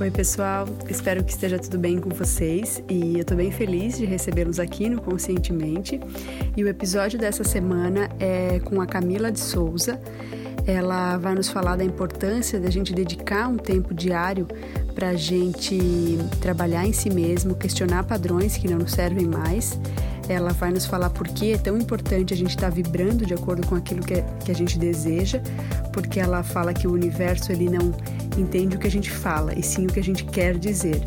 Oi, pessoal. Espero que esteja tudo bem com vocês e eu estou bem feliz de recebê-los aqui no Conscientemente. E o episódio dessa semana é com a Camila de Souza. Ela vai nos falar da importância da gente dedicar um tempo diário para a gente trabalhar em si mesmo, questionar padrões que não nos servem mais. Ela vai nos falar por que é tão importante a gente estar tá vibrando de acordo com aquilo que, que a gente deseja, porque ela fala que o universo ele não entende o que a gente fala, e sim o que a gente quer dizer.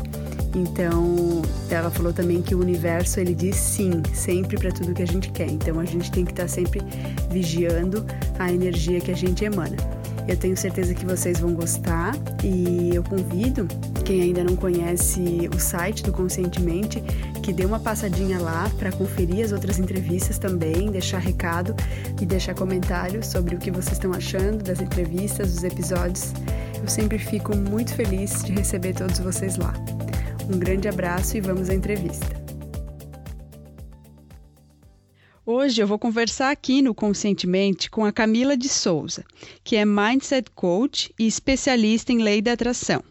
Então, ela falou também que o universo ele diz sim, sempre para tudo que a gente quer. Então, a gente tem que estar tá sempre vigiando a energia que a gente emana. Eu tenho certeza que vocês vão gostar e eu convido quem ainda não conhece o site do Conscientemente que dê uma passadinha lá para conferir as outras entrevistas também, deixar recado e deixar comentários sobre o que vocês estão achando das entrevistas, dos episódios. Eu sempre fico muito feliz de receber todos vocês lá. Um grande abraço e vamos à entrevista. Hoje eu vou conversar aqui no Conscientemente com a Camila de Souza, que é Mindset Coach e especialista em lei da atração.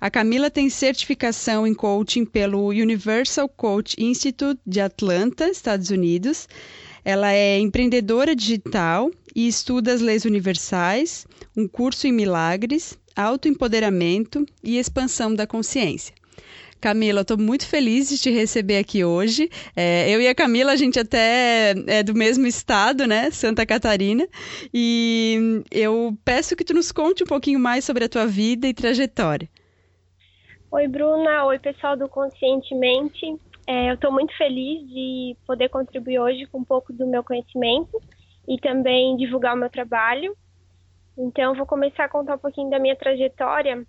A Camila tem certificação em coaching pelo Universal Coach Institute de Atlanta, Estados Unidos. Ela é empreendedora digital e estuda as leis universais, um curso em milagres, autoempoderamento e expansão da consciência. Camila, estou muito feliz de te receber aqui hoje. É, eu e a Camila, a gente até é do mesmo estado, né? Santa Catarina. E eu peço que tu nos conte um pouquinho mais sobre a tua vida e trajetória. Oi, Bruna. Oi, pessoal do Conscientemente. É, eu estou muito feliz de poder contribuir hoje com um pouco do meu conhecimento e também divulgar o meu trabalho. Então, vou começar a contar um pouquinho da minha trajetória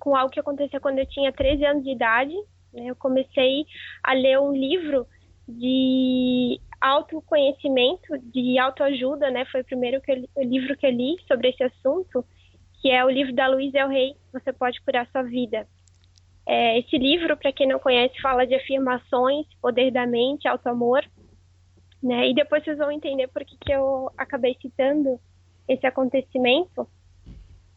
com algo que aconteceu quando eu tinha 13 anos de idade. Né? Eu comecei a ler um livro de autoconhecimento, de autoajuda, né? Foi o primeiro que eu, o livro que eu li sobre esse assunto, que é o livro da Luísa El Rey, Você Pode Curar Sua Vida. É, esse livro, para quem não conhece, fala de afirmações, poder da mente, auto-amor, né? E depois vocês vão entender por que, que eu acabei citando esse acontecimento.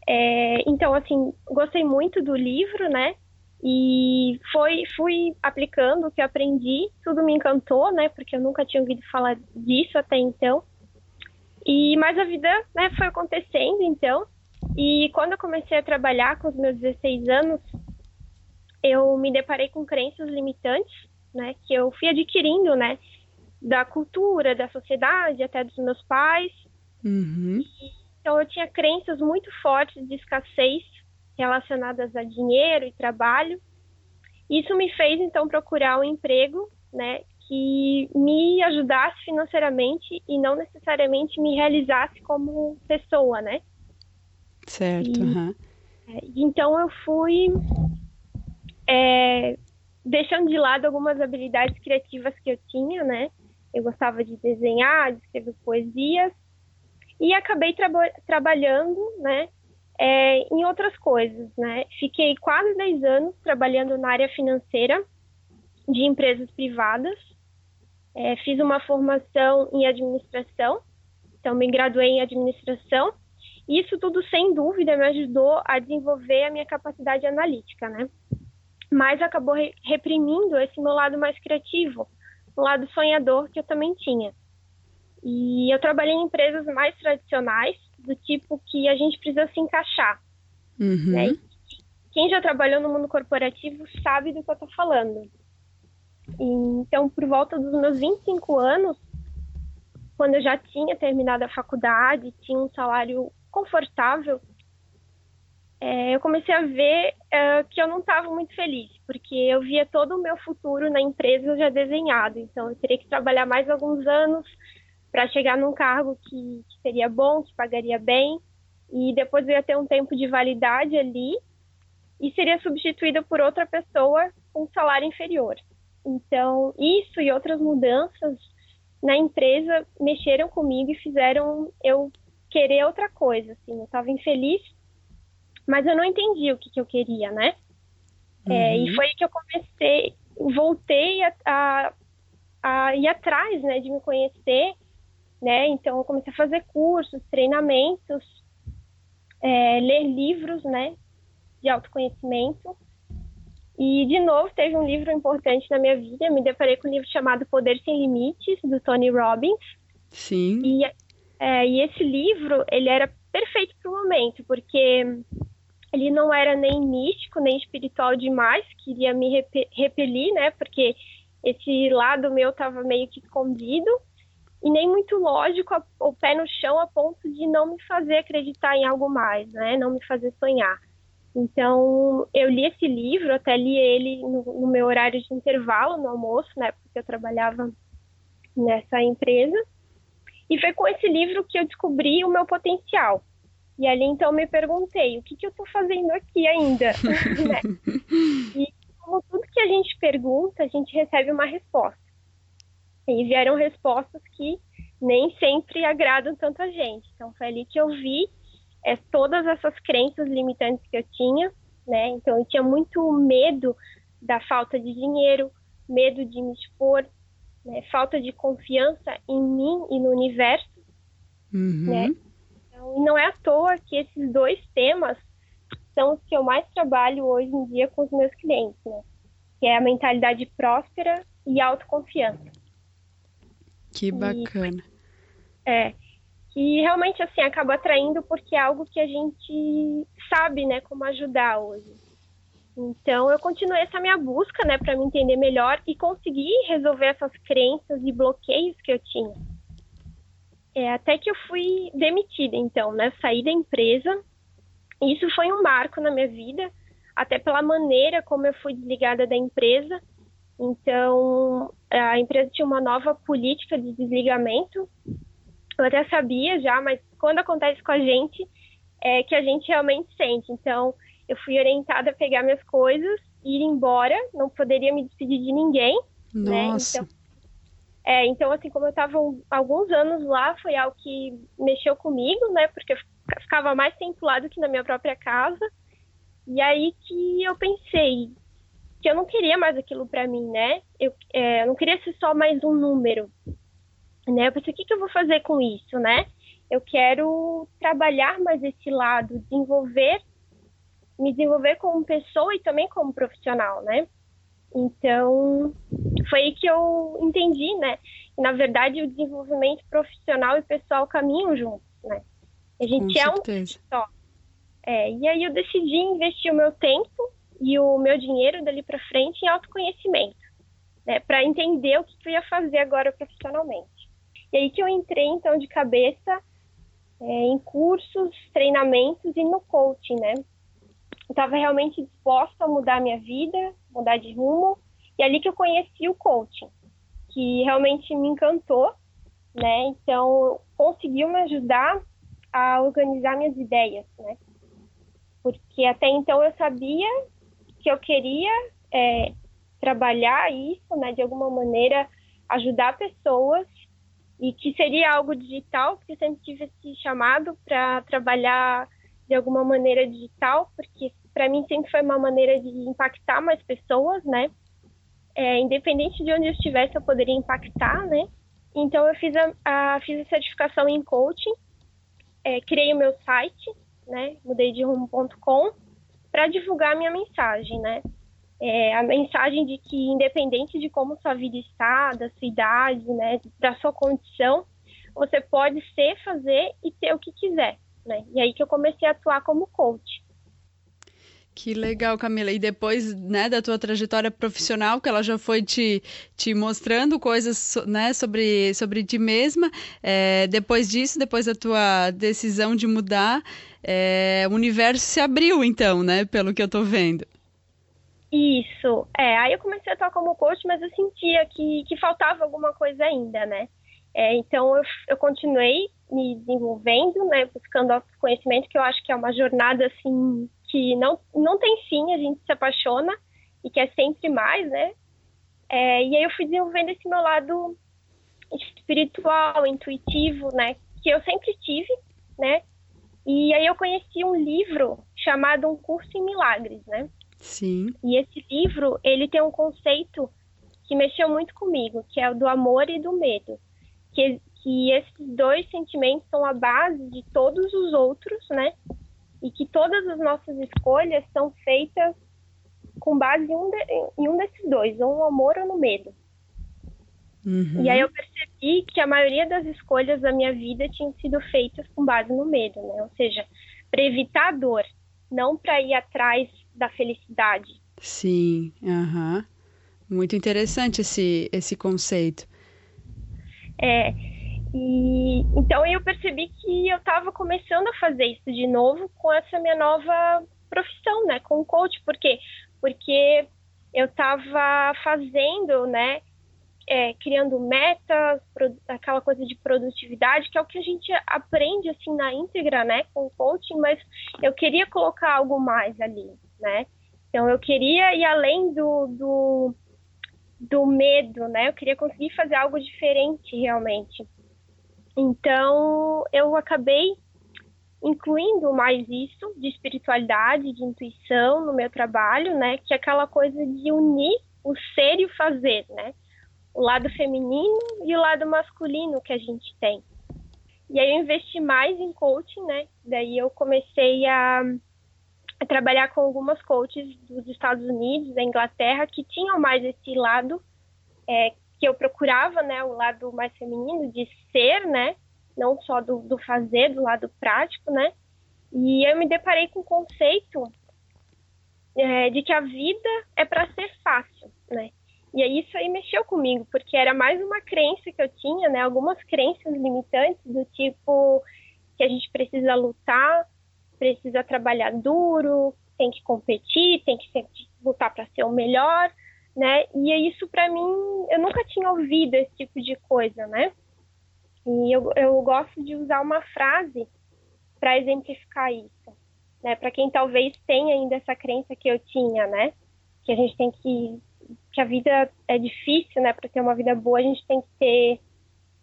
É, então, assim, gostei muito do livro, né? E foi, fui aplicando o que aprendi, tudo me encantou, né? Porque eu nunca tinha ouvido falar disso até então. E mas a vida, né, foi acontecendo, então. E quando eu comecei a trabalhar com os meus 16 anos, eu me deparei com crenças limitantes, né, que eu fui adquirindo, né, da cultura, da sociedade, até dos meus pais. Uhum. Então eu tinha crenças muito fortes de escassez relacionadas a dinheiro e trabalho. Isso me fez então procurar um emprego, né, que me ajudasse financeiramente e não necessariamente me realizasse como pessoa, né? Certo. E, uhum. então eu fui é, deixando de lado algumas habilidades criativas que eu tinha, né? Eu gostava de desenhar, de escrever poesias e acabei traba trabalhando, né, é, em outras coisas, né? Fiquei quase 10 anos trabalhando na área financeira de empresas privadas. É, fiz uma formação em administração, então me graduei em administração. Isso tudo, sem dúvida, me ajudou a desenvolver a minha capacidade analítica, né? Mas acabou re reprimindo esse meu lado mais criativo, o lado sonhador que eu também tinha. E eu trabalhei em empresas mais tradicionais, do tipo que a gente precisa se encaixar. Uhum. Né? Quem já trabalhou no mundo corporativo sabe do que eu estou falando. Então, por volta dos meus 25 anos, quando eu já tinha terminado a faculdade, tinha um salário confortável, é, eu comecei a ver é, que eu não estava muito feliz, porque eu via todo o meu futuro na empresa já desenhado. Então, eu teria que trabalhar mais alguns anos para chegar num cargo que, que, seria bom, que pagaria bem, e depois eu ia ter um tempo de validade ali e seria substituída por outra pessoa com um salário inferior. Então, isso e outras mudanças na empresa mexeram comigo e fizeram eu querer outra coisa. Assim, eu estava infeliz mas eu não entendi o que, que eu queria, né? Uhum. É, e uhum. foi aí que eu comecei, voltei a, a, a, ir atrás, né, de me conhecer, né? Então eu comecei a fazer cursos, treinamentos, é, ler livros, né? de autoconhecimento. E, de novo, teve um livro importante na minha vida. Eu me deparei com um livro chamado Poder Sem Limites, do Tony Robbins. Sim. E, é, e esse livro, ele era perfeito para o momento, porque ele não era nem místico, nem espiritual demais, queria me repelir, né? Porque esse lado meu estava meio que escondido e nem muito lógico, o pé no chão a ponto de não me fazer acreditar em algo mais, né? Não me fazer sonhar. Então, eu li esse livro, até li ele no, no meu horário de intervalo, no almoço, né? Porque eu trabalhava nessa empresa. E foi com esse livro que eu descobri o meu potencial. E ali, então, me perguntei, o que, que eu estou fazendo aqui ainda? né? E como tudo que a gente pergunta, a gente recebe uma resposta. E vieram respostas que nem sempre agradam tanto a gente. Então foi ali que eu vi é, todas essas crenças limitantes que eu tinha, né? Então eu tinha muito medo da falta de dinheiro, medo de me expor, né? falta de confiança em mim e no universo, uhum. né? Então, e não é à toa que esses dois temas são os que eu mais trabalho hoje em dia com os meus clientes, né? Que é a mentalidade próspera e autoconfiança. Que bacana. E, é. E realmente, assim, acaba atraindo porque é algo que a gente sabe, né, como ajudar hoje. Então, eu continuei essa minha busca, né, para me entender melhor e conseguir resolver essas crenças e bloqueios que eu tinha. É, até que eu fui demitida, então, né, saí da empresa. Isso foi um marco na minha vida, até pela maneira como eu fui desligada da empresa então, a empresa tinha uma nova política de desligamento. Eu até sabia já, mas quando acontece com a gente, é que a gente realmente sente. Então, eu fui orientada a pegar minhas coisas ir embora. Não poderia me despedir de ninguém. Né? Nossa. Né? Então, é, então, assim, como eu estava alguns anos lá, foi algo que mexeu comigo, né? Porque eu ficava mais tempo lá do que na minha própria casa. E aí que eu pensei, que eu não queria mais aquilo para mim, né? Eu, é, eu, não queria ser só mais um número, né? Eu pensei, o que, que eu vou fazer com isso, né? Eu quero trabalhar mais esse lado, desenvolver, me desenvolver como pessoa e também como profissional, né? Então, foi aí que eu entendi, né? Que, na verdade, o desenvolvimento profissional e pessoal caminham juntos, né? A gente Com é certeza. um só. É, e aí eu decidi investir o meu tempo e o meu dinheiro dali para frente em autoconhecimento, né, para entender o que eu ia fazer agora profissionalmente. E aí que eu entrei então de cabeça é, em cursos, treinamentos e no coaching, né? Eu estava realmente disposta a mudar minha vida, mudar de rumo, e ali que eu conheci o coaching, que realmente me encantou, né? Então conseguiu me ajudar a organizar minhas ideias, né? Porque até então eu sabia que eu queria é, trabalhar isso, né, de alguma maneira ajudar pessoas e que seria algo digital, porque sempre tive esse chamado para trabalhar de alguma maneira digital, porque para mim sempre foi uma maneira de impactar mais pessoas, né? É, independente de onde eu estivesse, eu poderia impactar, né? Então eu fiz a, a fiz a certificação em coaching, é, criei o meu site, né? Mudei de rumo.com para divulgar a minha mensagem, né? É, a mensagem de que, independente de como sua vida está, da sua idade, né, da sua condição, você pode ser, fazer e ter o que quiser, né? E aí que eu comecei a atuar como coach. Que legal, Camila. E depois, né, da tua trajetória profissional, que ela já foi te, te mostrando coisas, né, sobre, sobre ti mesma. É, depois disso, depois da tua decisão de mudar, é, o universo se abriu, então, né, pelo que eu tô vendo. Isso. É, aí eu comecei a atuar como coach, mas eu sentia que, que faltava alguma coisa ainda, né? É, então eu, eu continuei me desenvolvendo, né, buscando autoconhecimento, que eu acho que é uma jornada, assim, que não, não tem fim, a gente se apaixona e quer sempre mais, né? É, e aí eu fui desenvolvendo esse meu lado espiritual, intuitivo, né? Que eu sempre tive, né? E aí eu conheci um livro chamado Um Curso em Milagres, né? Sim. E esse livro, ele tem um conceito que mexeu muito comigo, que é o do amor e do medo. Que, que esses dois sentimentos são a base de todos os outros, né? E que todas as nossas escolhas são feitas com base em um, de, em um desses dois, ou no amor ou no medo. Uhum. E aí eu percebi que a maioria das escolhas da minha vida tinham sido feitas com base no medo, né? Ou seja, para evitar a dor, não para ir atrás da felicidade. Sim, aham. Uhum. Muito interessante esse, esse conceito. É, e então eu percebi que eu estava começando a fazer isso de novo com essa minha nova profissão, né, com o coach, por quê? Porque eu estava fazendo, né, é, criando metas, aquela coisa de produtividade, que é o que a gente aprende assim na íntegra, né, com o coaching, mas eu queria colocar algo mais ali, né? Então eu queria ir além do, do, do medo, né? Eu queria conseguir fazer algo diferente realmente. Então eu acabei incluindo mais isso de espiritualidade, de intuição no meu trabalho, né? Que é aquela coisa de unir o ser e o fazer, né? o lado feminino e o lado masculino que a gente tem. E aí eu investi mais em coaching, né? Daí eu comecei a, a trabalhar com algumas coaches dos Estados Unidos, da Inglaterra, que tinham mais esse lado é, que eu procurava, né? O lado mais feminino de ser, né? Não só do, do fazer, do lado prático, né? E eu me deparei com o conceito é, de que a vida é para ser fácil, né? E aí isso aí mexeu comigo, porque era mais uma crença que eu tinha, né? Algumas crenças limitantes do tipo que a gente precisa lutar, precisa trabalhar duro, tem que competir, tem que sempre lutar para ser o melhor, né? E isso para mim, eu nunca tinha ouvido esse tipo de coisa, né? E eu, eu gosto de usar uma frase para exemplificar isso, né? Para quem talvez tenha ainda essa crença que eu tinha, né? Que a gente tem que que a vida é difícil, né? Para ter uma vida boa, a gente tem que ter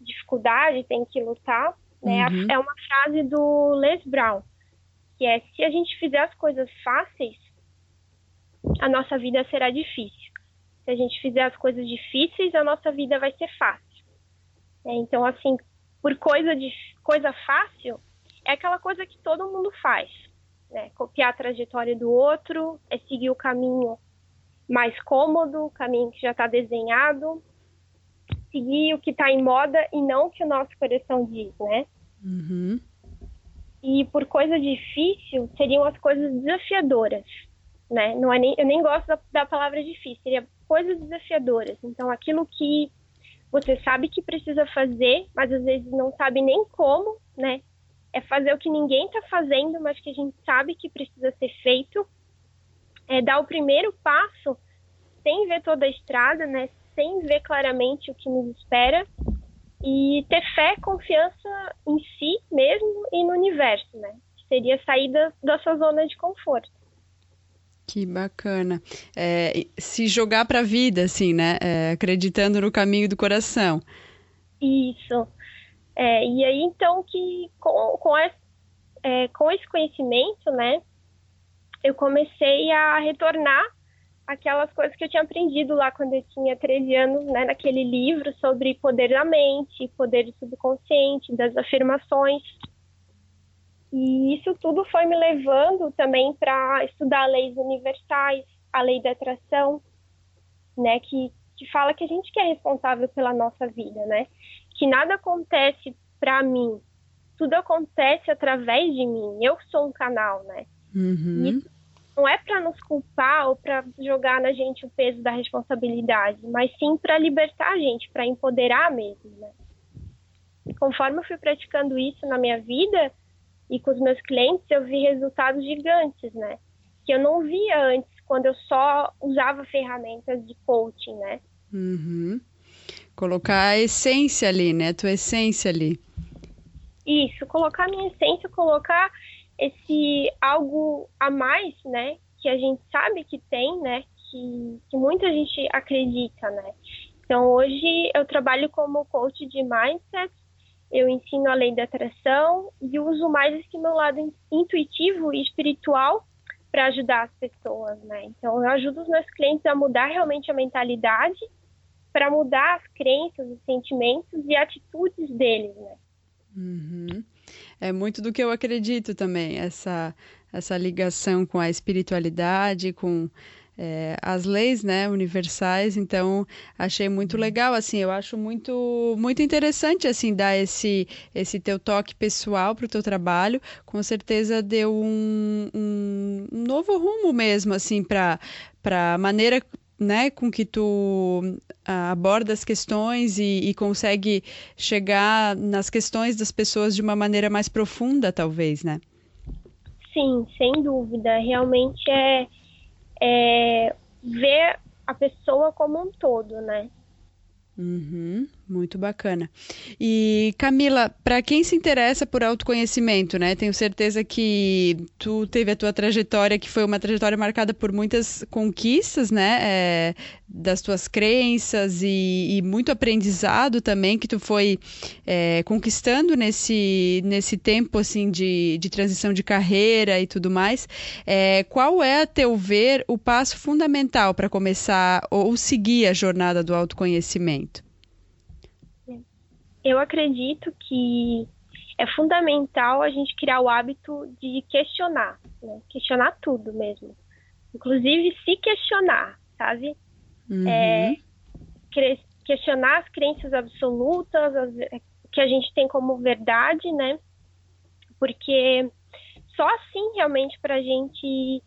dificuldade, tem que lutar. Né? Uhum. É uma frase do Les Brown, que é: se a gente fizer as coisas fáceis, a nossa vida será difícil. Se a gente fizer as coisas difíceis, a nossa vida vai ser fácil. É, então, assim, por coisa de coisa fácil, é aquela coisa que todo mundo faz. Né? Copiar a trajetória do outro, é seguir o caminho mais cômodo, o caminho que já está desenhado, seguir o que está em moda e não o que o nosso coração diz, né? Uhum. E por coisa difícil seriam as coisas desafiadoras, né? Não é nem, eu nem gosto da, da palavra difícil, seria coisas desafiadoras. Então, aquilo que você sabe que precisa fazer, mas às vezes não sabe nem como, né? É fazer o que ninguém está fazendo, mas que a gente sabe que precisa ser feito é dar o primeiro passo sem ver toda a estrada, né? Sem ver claramente o que nos espera e ter fé, confiança em si mesmo e no universo, né? Seria sair da, da sua zona de conforto. Que bacana. É, se jogar para a vida, assim, né? É, acreditando no caminho do coração. Isso. É, e aí, então, que com, com, esse, é, com esse conhecimento, né? eu comecei a retornar aquelas coisas que eu tinha aprendido lá quando eu tinha 13 anos, né, naquele livro sobre poder da mente, poder do subconsciente, das afirmações. E isso tudo foi me levando também para estudar leis universais, a lei da atração, né, que, que fala que a gente que é responsável pela nossa vida, né? Que nada acontece para mim, tudo acontece através de mim. Eu sou um canal, né? Uhum. Isso não é para nos culpar ou para jogar na gente o peso da responsabilidade, mas sim para libertar a gente, para empoderar mesmo, né? E conforme eu fui praticando isso na minha vida e com os meus clientes, eu vi resultados gigantes, né? Que eu não via antes quando eu só usava ferramentas de coaching, né? Uhum. Colocar a essência ali, né? Tua essência ali. Isso, colocar a minha essência, colocar esse algo a mais, né, que a gente sabe que tem, né, que, que muita gente acredita, né. Então, hoje eu trabalho como coach de mindset, eu ensino a lei da atração e uso mais esse meu lado intuitivo e espiritual para ajudar as pessoas, né? Então, eu ajudo os meus clientes a mudar realmente a mentalidade para mudar as crenças, os sentimentos e atitudes deles, né? Uhum. É muito do que eu acredito também, essa essa ligação com a espiritualidade, com é, as leis né, universais, então achei muito legal, assim, eu acho muito muito interessante, assim, dar esse, esse teu toque pessoal para o teu trabalho, com certeza deu um, um, um novo rumo mesmo, assim, para a maneira né, com que tu ah, aborda as questões e, e, consegue chegar nas questões das pessoas de uma maneira mais profunda, talvez, né? Sim, sem dúvida. Realmente é, é ver a pessoa como um todo, né? Uhum, muito bacana. E Camila, para quem se interessa por autoconhecimento, né? Tenho certeza que tu teve a tua trajetória, que foi uma trajetória marcada por muitas conquistas, né? É, das tuas crenças e, e, muito aprendizado também que tu foi é, conquistando nesse, nesse tempo assim de, de transição de carreira e tudo mais. É, qual é, a teu ver, o passo fundamental para começar ou seguir a jornada do autoconhecimento? Eu acredito que é fundamental a gente criar o hábito de questionar, né? questionar tudo mesmo, inclusive se questionar, sabe? Uhum. É, questionar as crenças absolutas, as, que a gente tem como verdade, né? Porque só assim realmente para a gente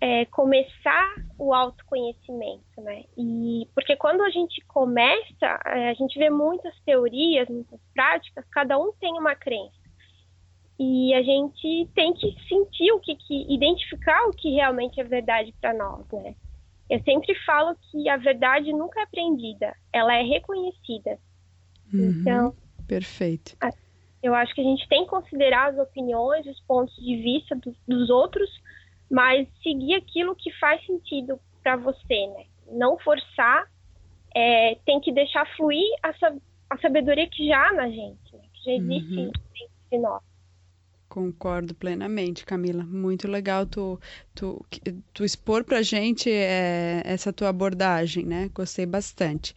é, começar o autoconhecimento, né? E porque quando a gente começa, é, a gente vê muitas teorias, muitas práticas, cada um tem uma crença. E a gente tem que sentir o que, que identificar o que realmente é verdade para nós, né? Eu sempre falo que a verdade nunca é aprendida, ela é reconhecida. Uhum, então, perfeito. Eu acho que a gente tem que considerar as opiniões, os pontos de vista do, dos outros, mas seguir aquilo que faz sentido para você, né? Não forçar, é, tem que deixar fluir a, a sabedoria que já há na gente, né? que já existe uhum. dentro de nós. Concordo plenamente, Camila. Muito legal tu, tu, tu expor pra gente é, essa tua abordagem, né? Gostei bastante.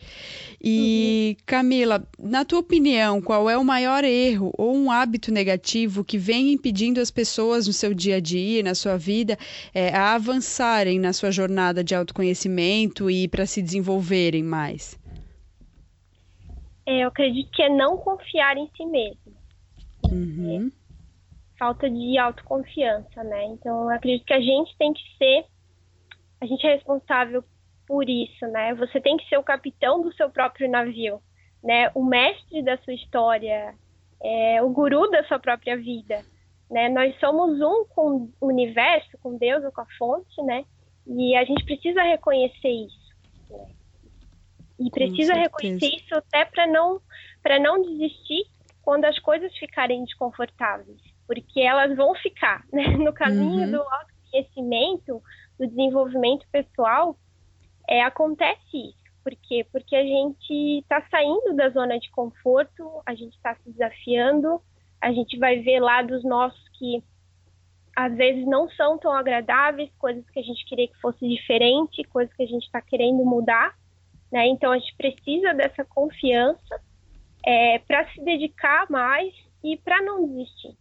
E, uhum. Camila, na tua opinião, qual é o maior erro ou um hábito negativo que vem impedindo as pessoas no seu dia a dia, na sua vida, é, a avançarem na sua jornada de autoconhecimento e para se desenvolverem mais? É, eu acredito que é não confiar em si mesmo. Uhum. É falta de autoconfiança, né? Então, eu acredito que a gente tem que ser, a gente é responsável por isso, né? Você tem que ser o capitão do seu próprio navio, né? O mestre da sua história, é, o guru da sua própria vida, né? Nós somos um com o universo, com Deus ou com a fonte, né? E a gente precisa reconhecer isso. Né? E precisa reconhecer isso até para não para não desistir quando as coisas ficarem desconfortáveis porque elas vão ficar, né? No caminho uhum. do autoconhecimento, do desenvolvimento pessoal, é, acontece isso. Por quê? Porque a gente está saindo da zona de conforto, a gente está se desafiando, a gente vai ver lados nossos que às vezes não são tão agradáveis, coisas que a gente queria que fosse diferente, coisas que a gente está querendo mudar, né? Então a gente precisa dessa confiança é, para se dedicar mais e para não desistir.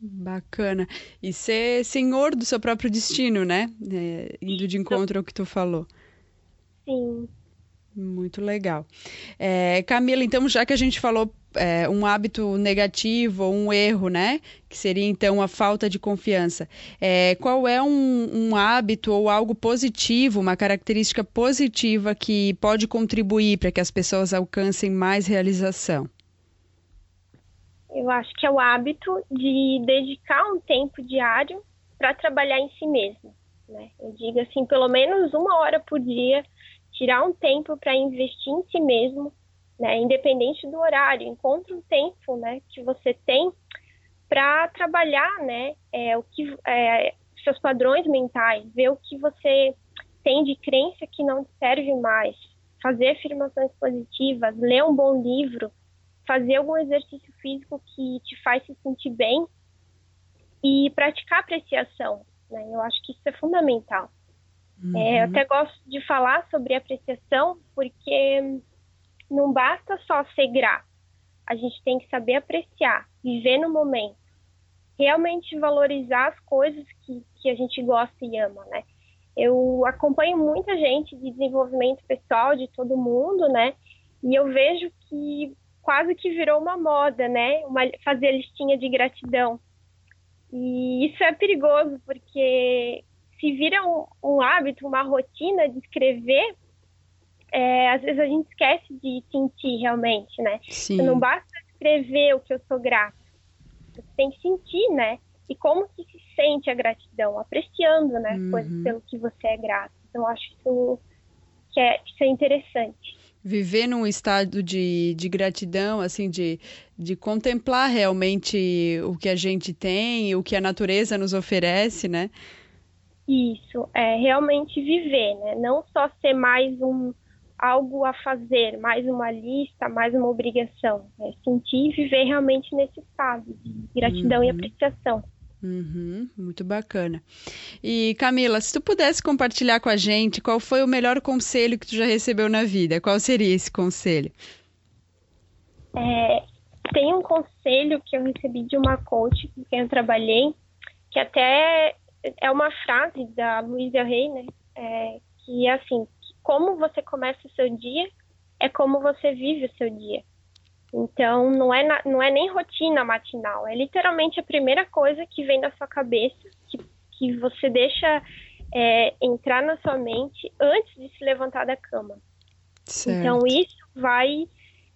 Bacana. E ser senhor do seu próprio destino, né? É, indo de encontro ao que tu falou. Sim. Muito legal. É, Camila, então, já que a gente falou é, um hábito negativo ou um erro, né? Que seria então a falta de confiança. É, qual é um, um, hábito ou algo positivo, uma característica positiva que pode contribuir para que as pessoas alcancem mais realização? Eu acho que é o hábito de dedicar um tempo diário para trabalhar em si mesmo. Né? Eu digo assim, pelo menos uma hora por dia, tirar um tempo para investir em si mesmo, né? independente do horário. Encontre um tempo né, que você tem para trabalhar né, é, o que, é, seus padrões mentais, ver o que você tem de crença que não serve mais, fazer afirmações positivas, ler um bom livro, fazer algum exercício físico que te faz se sentir bem e praticar apreciação. Né? Eu acho que isso é fundamental. Uhum. É, eu até gosto de falar sobre apreciação porque não basta só ser grato. A gente tem que saber apreciar, viver no momento. realmente valorizar as coisas que, que a gente gosta e ama, né? Eu acompanho muita gente de desenvolvimento pessoal de todo mundo, né? E eu vejo que quase que virou uma moda, né? Uma, fazer listinha de gratidão. E isso é perigoso, porque se vira um, um hábito, uma rotina de escrever, é, às vezes a gente esquece de sentir realmente, né? Sim. Não basta escrever o que eu sou grato. Você tem que sentir, né? E como que se sente a gratidão? Apreciando, né? Uhum. Coisas pelo que você é grato. Então, acho isso que é, isso é interessante. Viver num estado de, de gratidão, assim, de, de contemplar realmente o que a gente tem, o que a natureza nos oferece, né? Isso, é realmente viver, né? Não só ser mais um, algo a fazer, mais uma lista, mais uma obrigação. É sentir e viver realmente nesse estado de gratidão uhum. e apreciação. Uhum, muito bacana. E Camila, se tu pudesse compartilhar com a gente qual foi o melhor conselho que tu já recebeu na vida, qual seria esse conselho? É, tem um conselho que eu recebi de uma coach com quem eu trabalhei, que até é uma frase da Luísa Rey, né? É, que é assim, como você começa o seu dia é como você vive o seu dia. Então, não é, na, não é nem rotina matinal, é literalmente a primeira coisa que vem da sua cabeça, que, que você deixa é, entrar na sua mente antes de se levantar da cama. Certo. Então, isso vai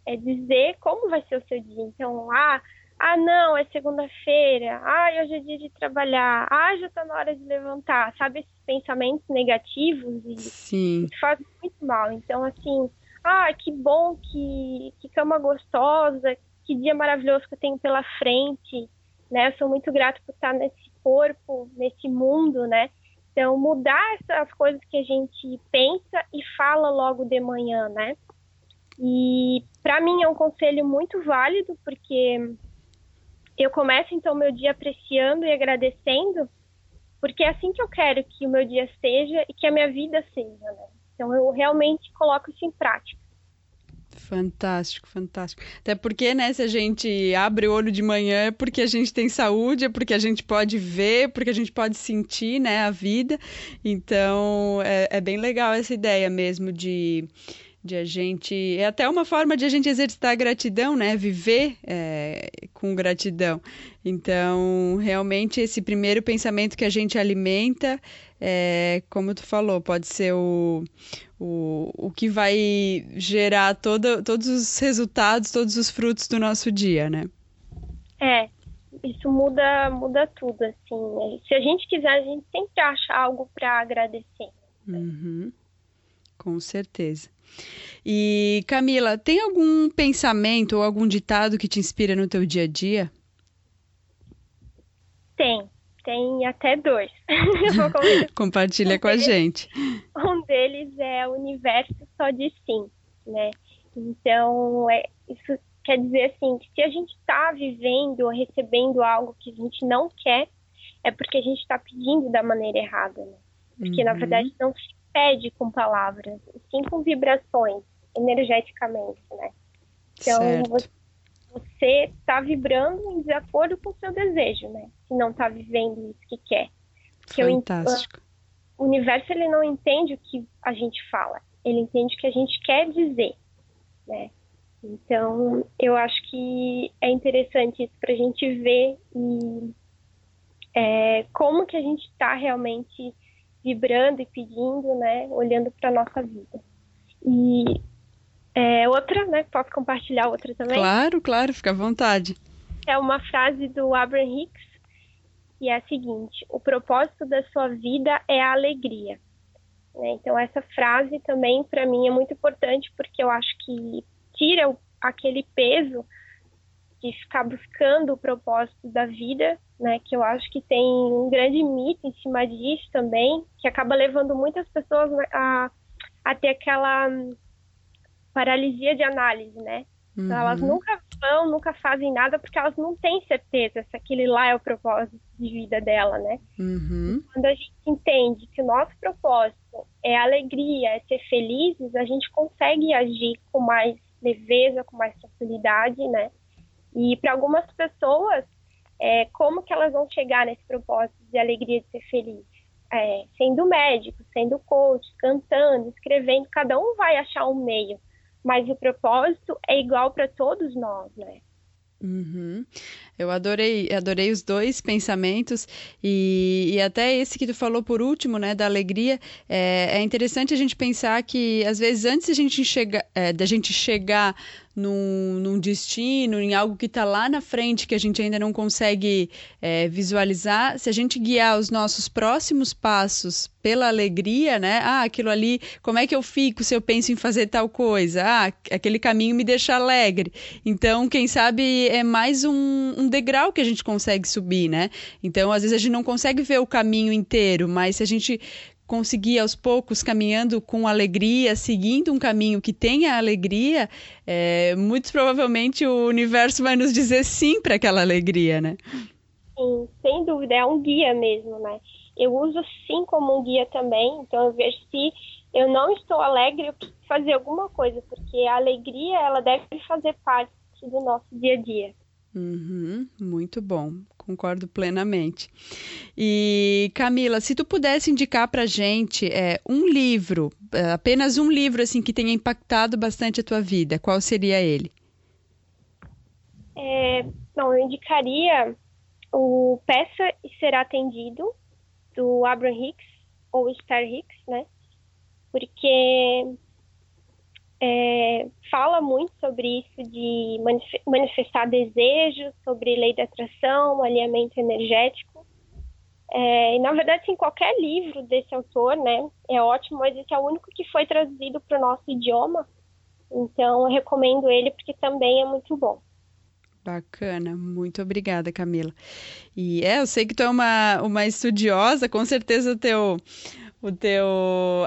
é, dizer como vai ser o seu dia. Então, ah, ah, não, é segunda-feira. Ah, hoje é dia de trabalhar. Ah, já está na hora de levantar. Sabe esses pensamentos negativos e Sim. isso faz muito mal. Então, assim, ah, que bom, que, que cama gostosa, que dia maravilhoso que eu tenho pela frente, né? Eu sou muito grata por estar nesse corpo, nesse mundo, né? Então, mudar essas coisas que a gente pensa e fala logo de manhã, né? E para mim é um conselho muito válido, porque eu começo então meu dia apreciando e agradecendo, porque é assim que eu quero que o meu dia seja e que a minha vida seja, né? Então eu realmente coloco isso em prática. Fantástico, fantástico. Até porque, né, se a gente abre o olho de manhã é porque a gente tem saúde, é porque a gente pode ver, porque a gente pode sentir, né, a vida. Então, é, é bem legal essa ideia mesmo de de a gente é até uma forma de a gente exercitar a gratidão, né? Viver é, com gratidão. Então, realmente esse primeiro pensamento que a gente alimenta, é, como tu falou, pode ser o, o, o que vai gerar todo, todos os resultados, todos os frutos do nosso dia, né? É, isso muda muda tudo, assim. Se a gente quiser, a gente sempre acha algo para agradecer. Uhum. Com certeza. E Camila, tem algum pensamento ou algum ditado que te inspira no teu dia a dia? Tem, tem até dois. Compartilha um com deles, a gente. Um deles é o universo só de sim, né? Então, é, isso quer dizer assim, que se a gente está vivendo ou recebendo algo que a gente não quer, é porque a gente está pedindo da maneira errada, né? Porque, uhum. na verdade, não se pede com palavras, sim com vibrações, energeticamente, né? Então, certo. você está vibrando em desacordo com o seu desejo, né? Se não está vivendo isso que quer. Porque Fantástico. O, o universo, ele não entende o que a gente fala, ele entende o que a gente quer dizer, né? Então, eu acho que é interessante isso para a gente ver e é, como que a gente está realmente vibrando e pedindo, né, olhando para nossa vida. E é, outra, né, posso compartilhar outra também? Claro, claro, fica à vontade. É uma frase do Abraham Hicks, e é a seguinte: o propósito da sua vida é a alegria. Né? Então, essa frase também, para mim, é muito importante, porque eu acho que tira aquele peso de ficar buscando o propósito da vida, né? Que eu acho que tem um grande mito em cima disso também, que acaba levando muitas pessoas a, a ter aquela paralisia de análise, né? Uhum. Então, elas nunca vão, nunca fazem nada porque elas não têm certeza se aquele lá é o propósito de vida dela, né? Uhum. Quando a gente entende que o nosso propósito é alegria, é ser felizes, a gente consegue agir com mais leveza, com mais tranquilidade, né? E para algumas pessoas, é, como que elas vão chegar nesse propósito de alegria de ser feliz? É, sendo médico, sendo coach, cantando, escrevendo, cada um vai achar um meio, mas o propósito é igual para todos nós, né? Uhum. Eu adorei, adorei os dois pensamentos e, e, até esse que tu falou por último, né, da alegria. É, é interessante a gente pensar que às vezes antes gente é, da gente chegar num, num destino, em algo que está lá na frente que a gente ainda não consegue é, visualizar, se a gente guiar os nossos próximos passos pela alegria, né? Ah, aquilo ali, como é que eu fico se eu penso em fazer tal coisa? Ah, aquele caminho me deixa alegre. Então, quem sabe é mais um, um degrau que a gente consegue subir, né? Então, às vezes a gente não consegue ver o caminho inteiro, mas se a gente conseguir aos poucos caminhando com alegria, seguindo um caminho que tenha alegria, é, muito provavelmente o universo vai nos dizer sim para aquela alegria, né? Sim, sem dúvida, é um guia mesmo, né? Eu uso sim como um guia também, então eu vejo se eu não estou alegre, eu preciso fazer alguma coisa, porque a alegria ela deve fazer parte do nosso dia a dia. Uhum, muito bom, concordo plenamente. E Camila, se tu pudesse indicar para gente é, um livro, é, apenas um livro assim que tenha impactado bastante a tua vida, qual seria ele? É, bom, eu indicaria o Peça e Será Atendido do Abraham Hicks ou Star Hicks, né? Porque é, fala muito sobre isso de manifestar desejos, sobre lei da atração, alinhamento energético. É, e na verdade, sim, qualquer livro desse autor, né, é ótimo, mas esse é o único que foi traduzido para o nosso idioma. Então, eu recomendo ele porque também é muito bom. Bacana, muito obrigada, Camila. E é, eu sei que tu é uma, uma estudiosa, com certeza teu, o teu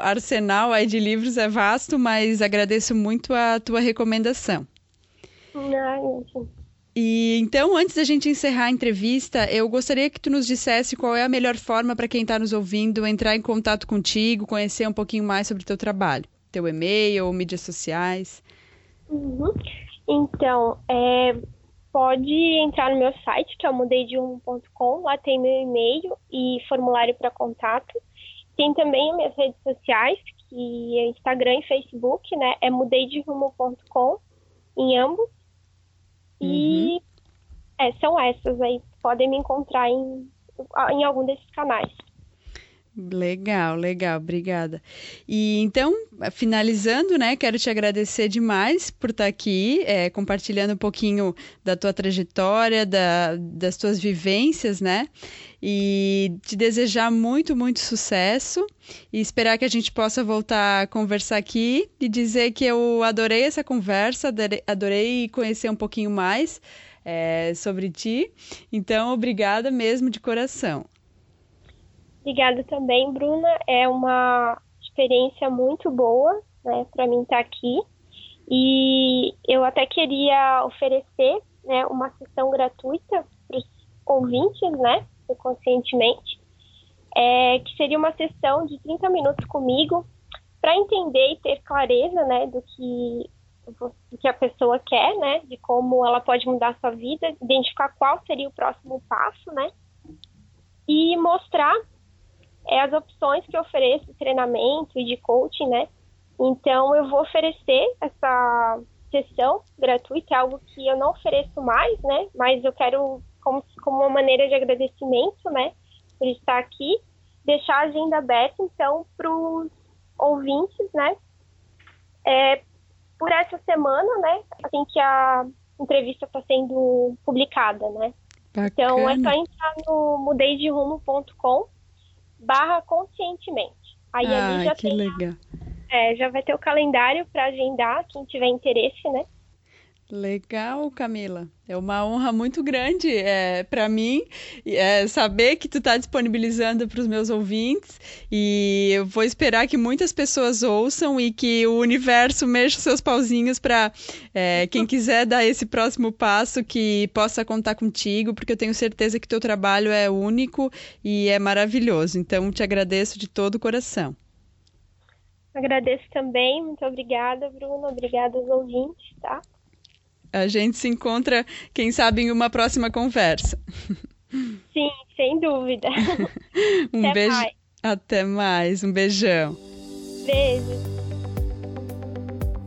arsenal aí de livros é vasto, mas agradeço muito a tua recomendação. Não, e então, antes da gente encerrar a entrevista, eu gostaria que tu nos dissesse qual é a melhor forma para quem está nos ouvindo entrar em contato contigo, conhecer um pouquinho mais sobre o teu trabalho, teu e-mail ou mídias sociais. Uhum. Então, é, pode entrar no meu site, que é o mudeideum.com, lá tem meu e-mail e formulário para contato. Tem também as minhas redes sociais, que é Instagram e Facebook, né? É mudeiderumo.com em ambos. E uhum. é, são essas aí. Podem me encontrar em, em algum desses canais. Legal, legal, obrigada. E então, finalizando, né, quero te agradecer demais por estar aqui, é, compartilhando um pouquinho da tua trajetória, da, das tuas vivências, né, e te desejar muito, muito sucesso e esperar que a gente possa voltar a conversar aqui e dizer que eu adorei essa conversa, adorei, adorei conhecer um pouquinho mais é, sobre ti. Então, obrigada mesmo de coração. Obrigada também, Bruna. É uma experiência muito boa, né, para mim estar tá aqui. E eu até queria oferecer, né, uma sessão gratuita para os ouvintes, né, Conscientemente, é, que seria uma sessão de 30 minutos comigo para entender e ter clareza, né, do que do que a pessoa quer, né, de como ela pode mudar a sua vida, identificar qual seria o próximo passo, né, e mostrar é as opções que eu ofereço de treinamento e de coaching, né? Então, eu vou oferecer essa sessão gratuita, é algo que eu não ofereço mais, né? Mas eu quero, como, como uma maneira de agradecimento, né? Por estar aqui, deixar a agenda aberta, então, para os ouvintes, né? É, por essa semana, né? Assim que a entrevista está sendo publicada, né? Bacana. Então, é só entrar no mudeiderumo.com barra conscientemente. Aí ah, ali já que tem, legal. É, já vai ter o calendário para agendar, quem tiver interesse, né? Legal, Camila. É uma honra muito grande é, para mim é, saber que tu está disponibilizando para os meus ouvintes e eu vou esperar que muitas pessoas ouçam e que o universo mexa seus pauzinhos para é, quem quiser dar esse próximo passo que possa contar contigo, porque eu tenho certeza que teu trabalho é único e é maravilhoso. Então, te agradeço de todo o coração. Agradeço também, muito obrigada, Bruno, obrigada aos ouvintes, tá? A gente se encontra, quem sabe, em uma próxima conversa. Sim, sem dúvida. um Até beijo. Mais. Até mais. Um beijão. Beijo.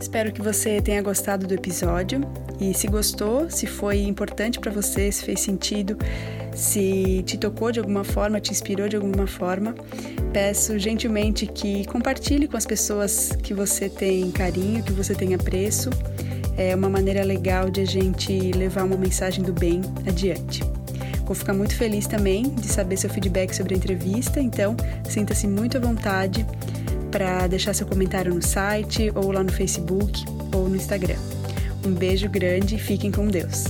Espero que você tenha gostado do episódio e se gostou, se foi importante para você, se fez sentido, se te tocou de alguma forma, te inspirou de alguma forma, peço gentilmente que compartilhe com as pessoas que você tem carinho, que você tem apreço. É uma maneira legal de a gente levar uma mensagem do bem adiante. Vou ficar muito feliz também de saber seu feedback sobre a entrevista, então sinta-se muito à vontade para deixar seu comentário no site ou lá no Facebook ou no Instagram. Um beijo grande e fiquem com Deus.